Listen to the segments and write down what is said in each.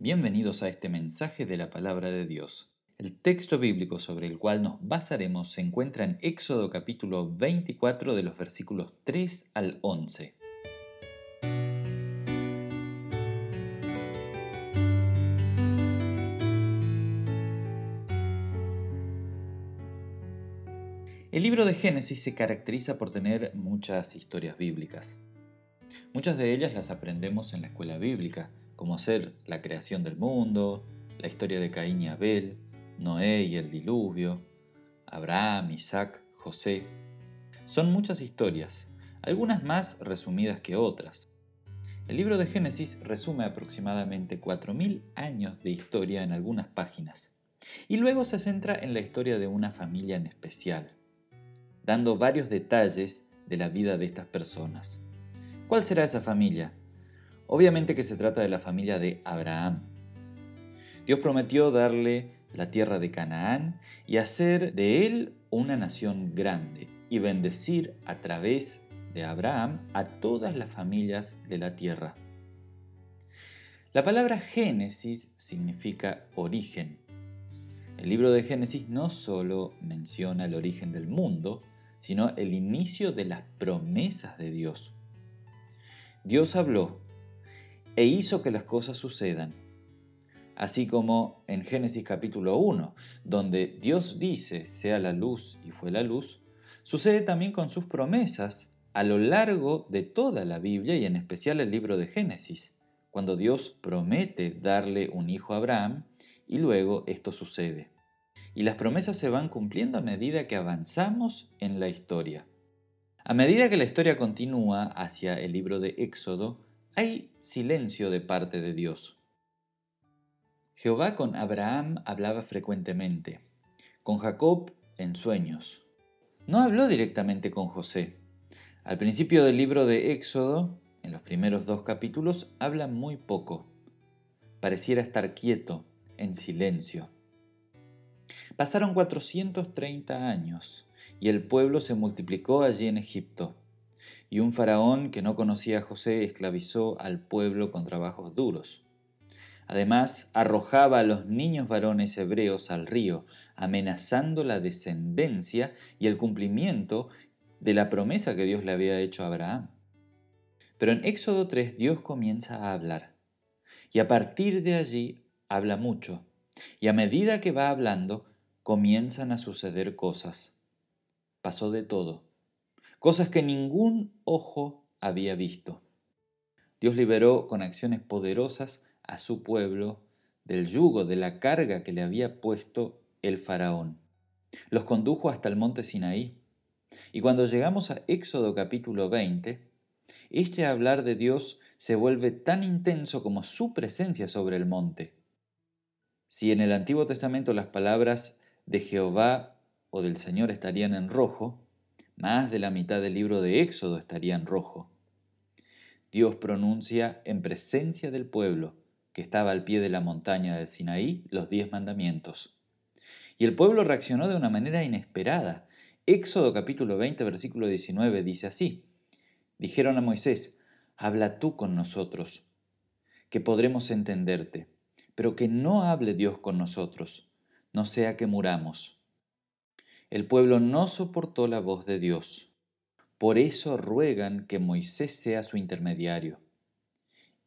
Bienvenidos a este mensaje de la palabra de Dios. El texto bíblico sobre el cual nos basaremos se encuentra en Éxodo capítulo 24 de los versículos 3 al 11. El libro de Génesis se caracteriza por tener muchas historias bíblicas. Muchas de ellas las aprendemos en la escuela bíblica, como ser la creación del mundo, la historia de Caín y Abel, Noé y el diluvio, Abraham, Isaac, José. Son muchas historias, algunas más resumidas que otras. El libro de Génesis resume aproximadamente 4.000 años de historia en algunas páginas, y luego se centra en la historia de una familia en especial dando varios detalles de la vida de estas personas. ¿Cuál será esa familia? Obviamente que se trata de la familia de Abraham. Dios prometió darle la tierra de Canaán y hacer de él una nación grande y bendecir a través de Abraham a todas las familias de la tierra. La palabra Génesis significa origen. El libro de Génesis no solo menciona el origen del mundo, sino el inicio de las promesas de Dios. Dios habló e hizo que las cosas sucedan, así como en Génesis capítulo 1, donde Dios dice, sea la luz y fue la luz, sucede también con sus promesas a lo largo de toda la Biblia y en especial el libro de Génesis, cuando Dios promete darle un hijo a Abraham y luego esto sucede y las promesas se van cumpliendo a medida que avanzamos en la historia. A medida que la historia continúa hacia el libro de Éxodo, hay silencio de parte de Dios. Jehová con Abraham hablaba frecuentemente, con Jacob en sueños. No habló directamente con José. Al principio del libro de Éxodo, en los primeros dos capítulos, habla muy poco. Pareciera estar quieto, en silencio. Pasaron 430 años y el pueblo se multiplicó allí en Egipto. Y un faraón que no conocía a José esclavizó al pueblo con trabajos duros. Además, arrojaba a los niños varones hebreos al río, amenazando la descendencia y el cumplimiento de la promesa que Dios le había hecho a Abraham. Pero en Éxodo 3 Dios comienza a hablar. Y a partir de allí habla mucho. Y a medida que va hablando, comienzan a suceder cosas. Pasó de todo. Cosas que ningún ojo había visto. Dios liberó con acciones poderosas a su pueblo del yugo, de la carga que le había puesto el faraón. Los condujo hasta el monte Sinaí. Y cuando llegamos a Éxodo capítulo 20, este hablar de Dios se vuelve tan intenso como su presencia sobre el monte. Si en el Antiguo Testamento las palabras de Jehová o del Señor estarían en rojo, más de la mitad del libro de Éxodo estaría en rojo. Dios pronuncia en presencia del pueblo que estaba al pie de la montaña de Sinaí los diez mandamientos. Y el pueblo reaccionó de una manera inesperada. Éxodo capítulo 20 versículo 19 dice así. Dijeron a Moisés, habla tú con nosotros, que podremos entenderte, pero que no hable Dios con nosotros no sea que muramos. El pueblo no soportó la voz de Dios. Por eso ruegan que Moisés sea su intermediario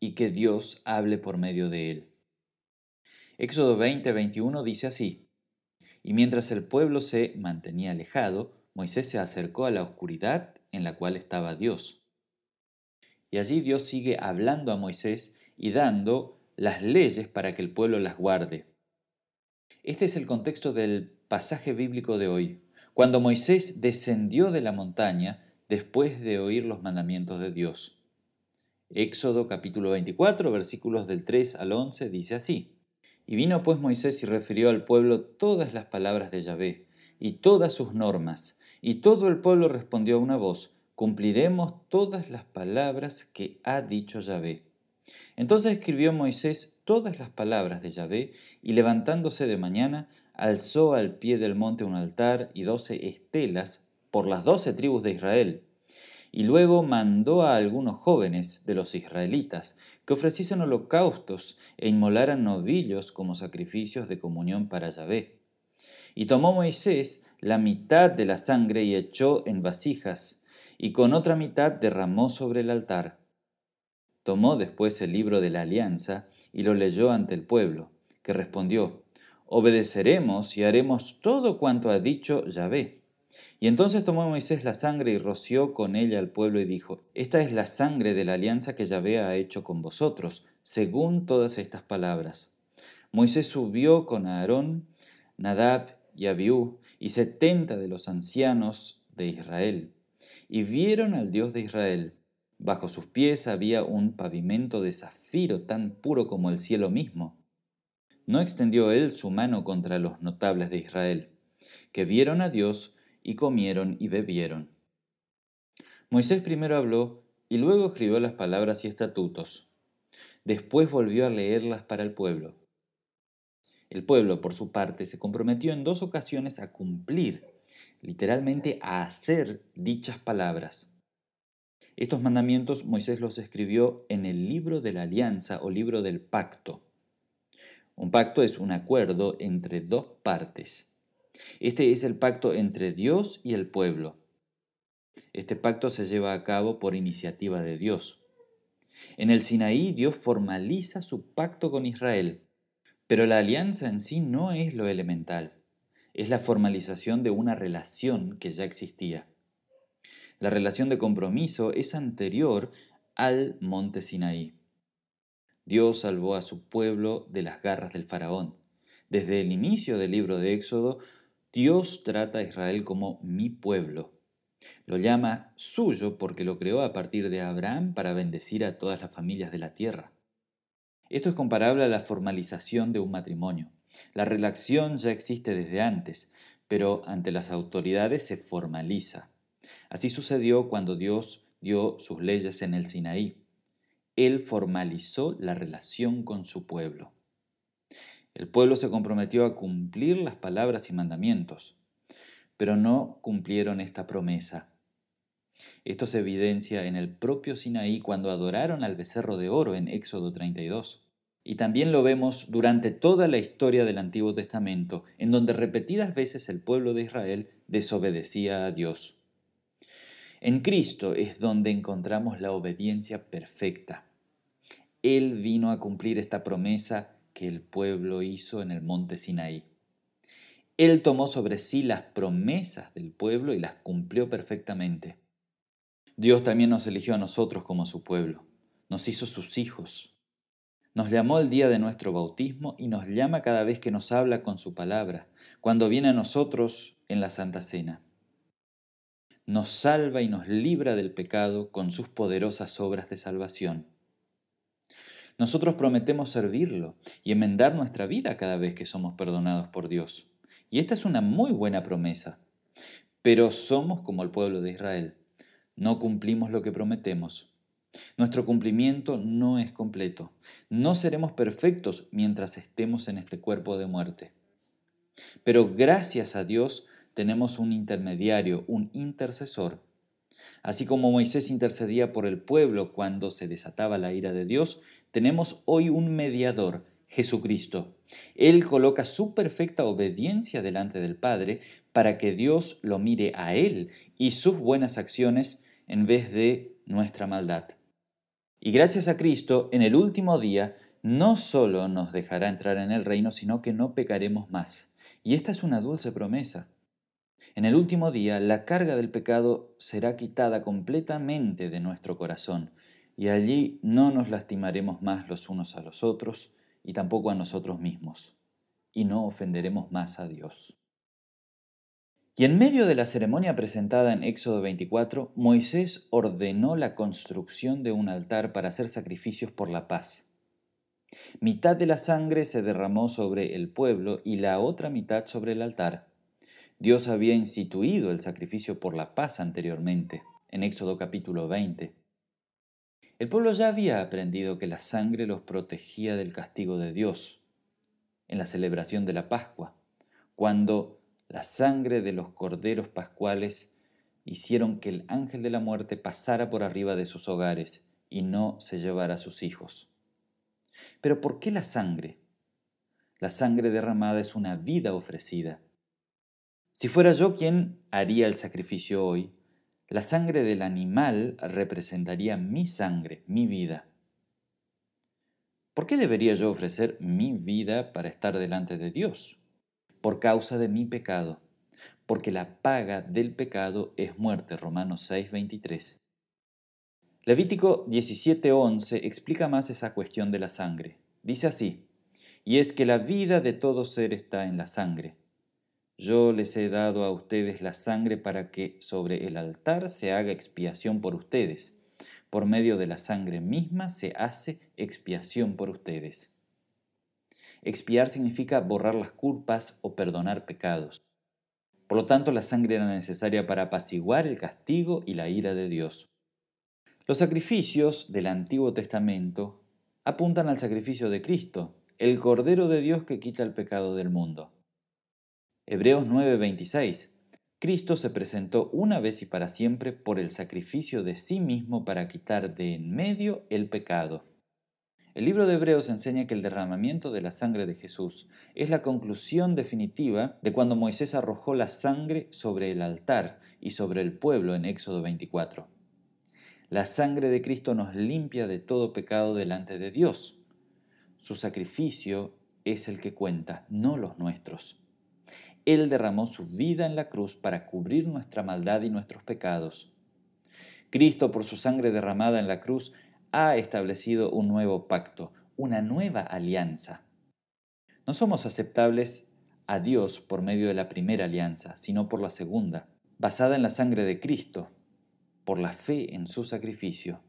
y que Dios hable por medio de él. Éxodo 20, 21 dice así, y mientras el pueblo se mantenía alejado, Moisés se acercó a la oscuridad en la cual estaba Dios. Y allí Dios sigue hablando a Moisés y dando las leyes para que el pueblo las guarde. Este es el contexto del pasaje bíblico de hoy, cuando Moisés descendió de la montaña después de oír los mandamientos de Dios. Éxodo capítulo 24 versículos del 3 al 11 dice así. Y vino pues Moisés y refirió al pueblo todas las palabras de Yahvé y todas sus normas, y todo el pueblo respondió a una voz, cumpliremos todas las palabras que ha dicho Yahvé. Entonces escribió Moisés todas las palabras de Yahvé, y levantándose de mañana, alzó al pie del monte un altar y doce estelas por las doce tribus de Israel. y luego mandó a algunos jóvenes de los israelitas que ofreciesen holocaustos e inmolaran novillos como sacrificios de comunión para Yahvé. Y tomó Moisés la mitad de la sangre y echó en vasijas, y con otra mitad derramó sobre el altar. Tomó después el libro de la alianza y lo leyó ante el pueblo, que respondió, Obedeceremos y haremos todo cuanto ha dicho Yahvé. Y entonces tomó Moisés la sangre y roció con ella al pueblo y dijo, Esta es la sangre de la alianza que Yahvé ha hecho con vosotros, según todas estas palabras. Moisés subió con Aarón, Nadab y Abiú y setenta de los ancianos de Israel, y vieron al Dios de Israel. Bajo sus pies había un pavimento de zafiro tan puro como el cielo mismo. No extendió él su mano contra los notables de Israel, que vieron a Dios y comieron y bebieron. Moisés primero habló y luego escribió las palabras y estatutos. Después volvió a leerlas para el pueblo. El pueblo, por su parte, se comprometió en dos ocasiones a cumplir, literalmente a hacer dichas palabras. Estos mandamientos Moisés los escribió en el libro de la alianza o libro del pacto. Un pacto es un acuerdo entre dos partes. Este es el pacto entre Dios y el pueblo. Este pacto se lleva a cabo por iniciativa de Dios. En el Sinaí Dios formaliza su pacto con Israel, pero la alianza en sí no es lo elemental, es la formalización de una relación que ya existía. La relación de compromiso es anterior al monte Sinaí. Dios salvó a su pueblo de las garras del faraón. Desde el inicio del libro de Éxodo, Dios trata a Israel como mi pueblo. Lo llama suyo porque lo creó a partir de Abraham para bendecir a todas las familias de la tierra. Esto es comparable a la formalización de un matrimonio. La relación ya existe desde antes, pero ante las autoridades se formaliza. Así sucedió cuando Dios dio sus leyes en el Sinaí. Él formalizó la relación con su pueblo. El pueblo se comprometió a cumplir las palabras y mandamientos, pero no cumplieron esta promesa. Esto se evidencia en el propio Sinaí cuando adoraron al becerro de oro en Éxodo 32. Y también lo vemos durante toda la historia del Antiguo Testamento, en donde repetidas veces el pueblo de Israel desobedecía a Dios. En Cristo es donde encontramos la obediencia perfecta. Él vino a cumplir esta promesa que el pueblo hizo en el monte Sinaí. Él tomó sobre sí las promesas del pueblo y las cumplió perfectamente. Dios también nos eligió a nosotros como su pueblo, nos hizo sus hijos. Nos llamó el día de nuestro bautismo y nos llama cada vez que nos habla con su palabra, cuando viene a nosotros en la Santa Cena. Nos salva y nos libra del pecado con sus poderosas obras de salvación. Nosotros prometemos servirlo y enmendar nuestra vida cada vez que somos perdonados por Dios. Y esta es una muy buena promesa. Pero somos como el pueblo de Israel. No cumplimos lo que prometemos. Nuestro cumplimiento no es completo. No seremos perfectos mientras estemos en este cuerpo de muerte. Pero gracias a Dios tenemos un intermediario, un intercesor. Así como Moisés intercedía por el pueblo cuando se desataba la ira de Dios, tenemos hoy un mediador, Jesucristo. Él coloca su perfecta obediencia delante del Padre para que Dios lo mire a Él y sus buenas acciones en vez de nuestra maldad. Y gracias a Cristo, en el último día, no solo nos dejará entrar en el reino, sino que no pecaremos más. Y esta es una dulce promesa. En el último día, la carga del pecado será quitada completamente de nuestro corazón y allí no nos lastimaremos más los unos a los otros y tampoco a nosotros mismos, y no ofenderemos más a Dios. Y en medio de la ceremonia presentada en Éxodo 24, Moisés ordenó la construcción de un altar para hacer sacrificios por la paz. Mitad de la sangre se derramó sobre el pueblo y la otra mitad sobre el altar. Dios había instituido el sacrificio por la paz anteriormente, en Éxodo capítulo 20. El pueblo ya había aprendido que la sangre los protegía del castigo de Dios en la celebración de la Pascua, cuando la sangre de los corderos pascuales hicieron que el ángel de la muerte pasara por arriba de sus hogares y no se llevara a sus hijos. Pero ¿por qué la sangre? La sangre derramada es una vida ofrecida. Si fuera yo quien haría el sacrificio hoy, la sangre del animal representaría mi sangre, mi vida. ¿Por qué debería yo ofrecer mi vida para estar delante de Dios? Por causa de mi pecado, porque la paga del pecado es muerte, Romanos 6:23. Levítico 17:11 explica más esa cuestión de la sangre. Dice así, y es que la vida de todo ser está en la sangre yo les he dado a ustedes la sangre para que sobre el altar se haga expiación por ustedes. Por medio de la sangre misma se hace expiación por ustedes. Expiar significa borrar las culpas o perdonar pecados. Por lo tanto, la sangre era necesaria para apaciguar el castigo y la ira de Dios. Los sacrificios del Antiguo Testamento apuntan al sacrificio de Cristo, el Cordero de Dios que quita el pecado del mundo. Hebreos 9:26. Cristo se presentó una vez y para siempre por el sacrificio de sí mismo para quitar de en medio el pecado. El libro de Hebreos enseña que el derramamiento de la sangre de Jesús es la conclusión definitiva de cuando Moisés arrojó la sangre sobre el altar y sobre el pueblo en Éxodo 24. La sangre de Cristo nos limpia de todo pecado delante de Dios. Su sacrificio es el que cuenta, no los nuestros. Él derramó su vida en la cruz para cubrir nuestra maldad y nuestros pecados. Cristo, por su sangre derramada en la cruz, ha establecido un nuevo pacto, una nueva alianza. No somos aceptables a Dios por medio de la primera alianza, sino por la segunda, basada en la sangre de Cristo, por la fe en su sacrificio.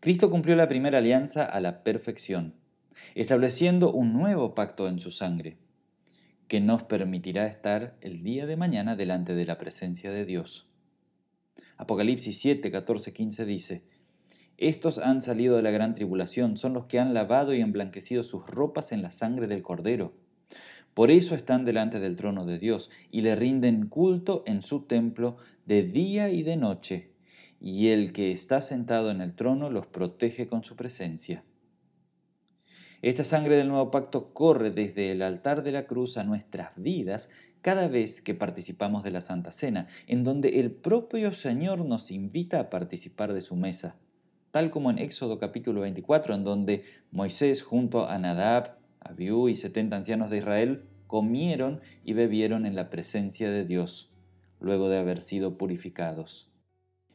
Cristo cumplió la primera alianza a la perfección, estableciendo un nuevo pacto en su sangre que nos permitirá estar el día de mañana delante de la presencia de Dios. Apocalipsis 7, 14, 15 dice, Estos han salido de la gran tribulación, son los que han lavado y emblanquecido sus ropas en la sangre del Cordero. Por eso están delante del trono de Dios y le rinden culto en su templo de día y de noche, y el que está sentado en el trono los protege con su presencia. Esta sangre del nuevo pacto corre desde el altar de la cruz a nuestras vidas cada vez que participamos de la Santa Cena, en donde el propio Señor nos invita a participar de su mesa, tal como en Éxodo capítulo 24, en donde Moisés junto a Nadab, Abiú y setenta ancianos de Israel comieron y bebieron en la presencia de Dios, luego de haber sido purificados.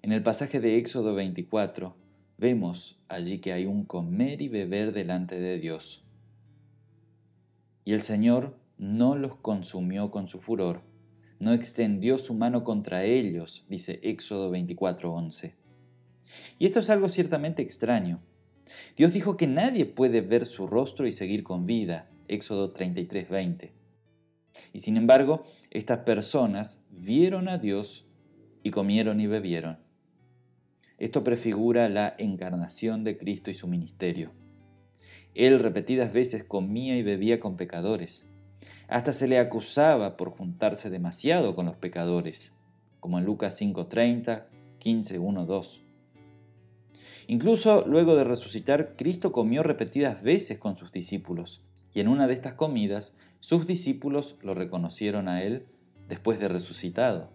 En el pasaje de Éxodo 24, Vemos allí que hay un comer y beber delante de Dios. Y el Señor no los consumió con su furor, no extendió su mano contra ellos, dice Éxodo 24:11. Y esto es algo ciertamente extraño. Dios dijo que nadie puede ver su rostro y seguir con vida, Éxodo 33:20. Y sin embargo, estas personas vieron a Dios y comieron y bebieron. Esto prefigura la encarnación de Cristo y su ministerio. Él repetidas veces comía y bebía con pecadores. Hasta se le acusaba por juntarse demasiado con los pecadores, como en Lucas 5:30, 15, 1, 2. Incluso luego de resucitar, Cristo comió repetidas veces con sus discípulos, y en una de estas comidas sus discípulos lo reconocieron a Él después de resucitado.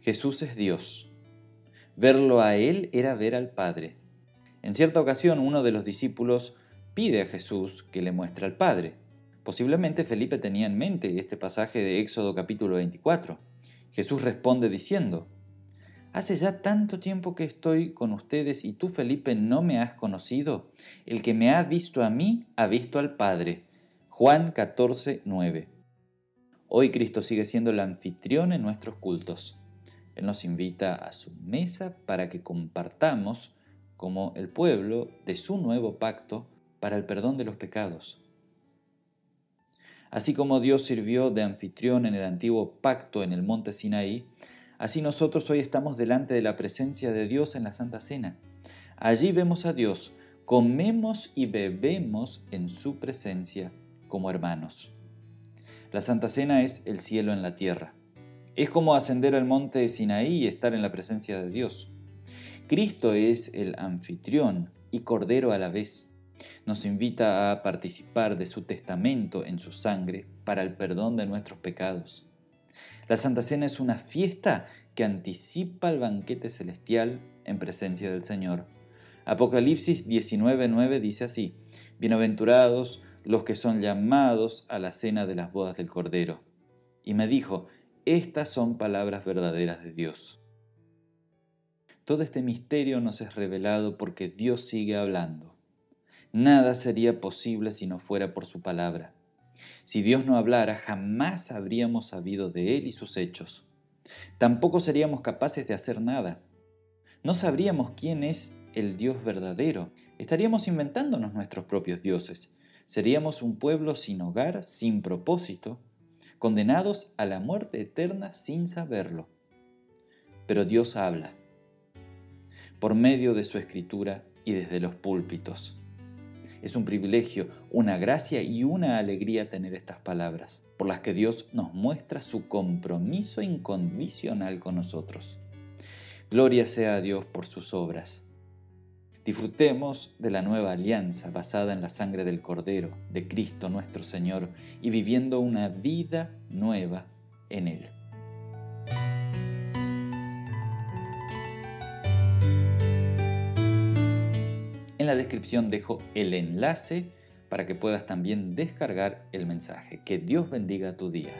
Jesús es Dios Verlo a Él era ver al Padre. En cierta ocasión uno de los discípulos pide a Jesús que le muestre al Padre. Posiblemente Felipe tenía en mente este pasaje de Éxodo capítulo 24. Jesús responde diciendo, Hace ya tanto tiempo que estoy con ustedes y tú, Felipe, no me has conocido. El que me ha visto a mí ha visto al Padre. Juan 14, 9. Hoy Cristo sigue siendo el anfitrión en nuestros cultos. Él nos invita a su mesa para que compartamos como el pueblo de su nuevo pacto para el perdón de los pecados. Así como Dios sirvió de anfitrión en el antiguo pacto en el monte Sinaí, así nosotros hoy estamos delante de la presencia de Dios en la Santa Cena. Allí vemos a Dios, comemos y bebemos en su presencia como hermanos. La Santa Cena es el cielo en la tierra Es como ascender al monte de Sinaí y estar en la presencia de Dios. Cristo es el anfitrión y cordero a la vez. Nos invita a participar de su testamento en su sangre para el perdón de nuestros pecados. La Santa Cena es una fiesta que anticipa el banquete celestial en presencia del Señor. Apocalipsis 19:9 dice así, Bienaventurados los que son llamados a la cena de las bodas del Cordero. Y me dijo, estas son palabras verdaderas de Dios. Todo este misterio nos es revelado porque Dios sigue hablando. Nada sería posible si no fuera por su palabra. Si Dios no hablara, jamás habríamos sabido de Él y sus hechos. Tampoco seríamos capaces de hacer nada. No sabríamos quién es el Dios verdadero. Estaríamos inventándonos nuestros propios dioses. Seríamos un pueblo sin hogar, sin propósito, condenados a la muerte eterna sin saberlo. Pero Dios habla, por medio de su escritura y desde los púlpitos. Es un privilegio, una gracia y una alegría tener estas palabras, por las que Dios nos muestra su compromiso incondicional con nosotros. Gloria sea a Dios por sus obras. Disfrutemos de la nueva alianza basada en la sangre del Cordero, de Cristo nuestro Señor, y viviendo una vida nueva en Él. En la descripción dejo el enlace para que puedas también descargar el mensaje. Que Dios bendiga tu día.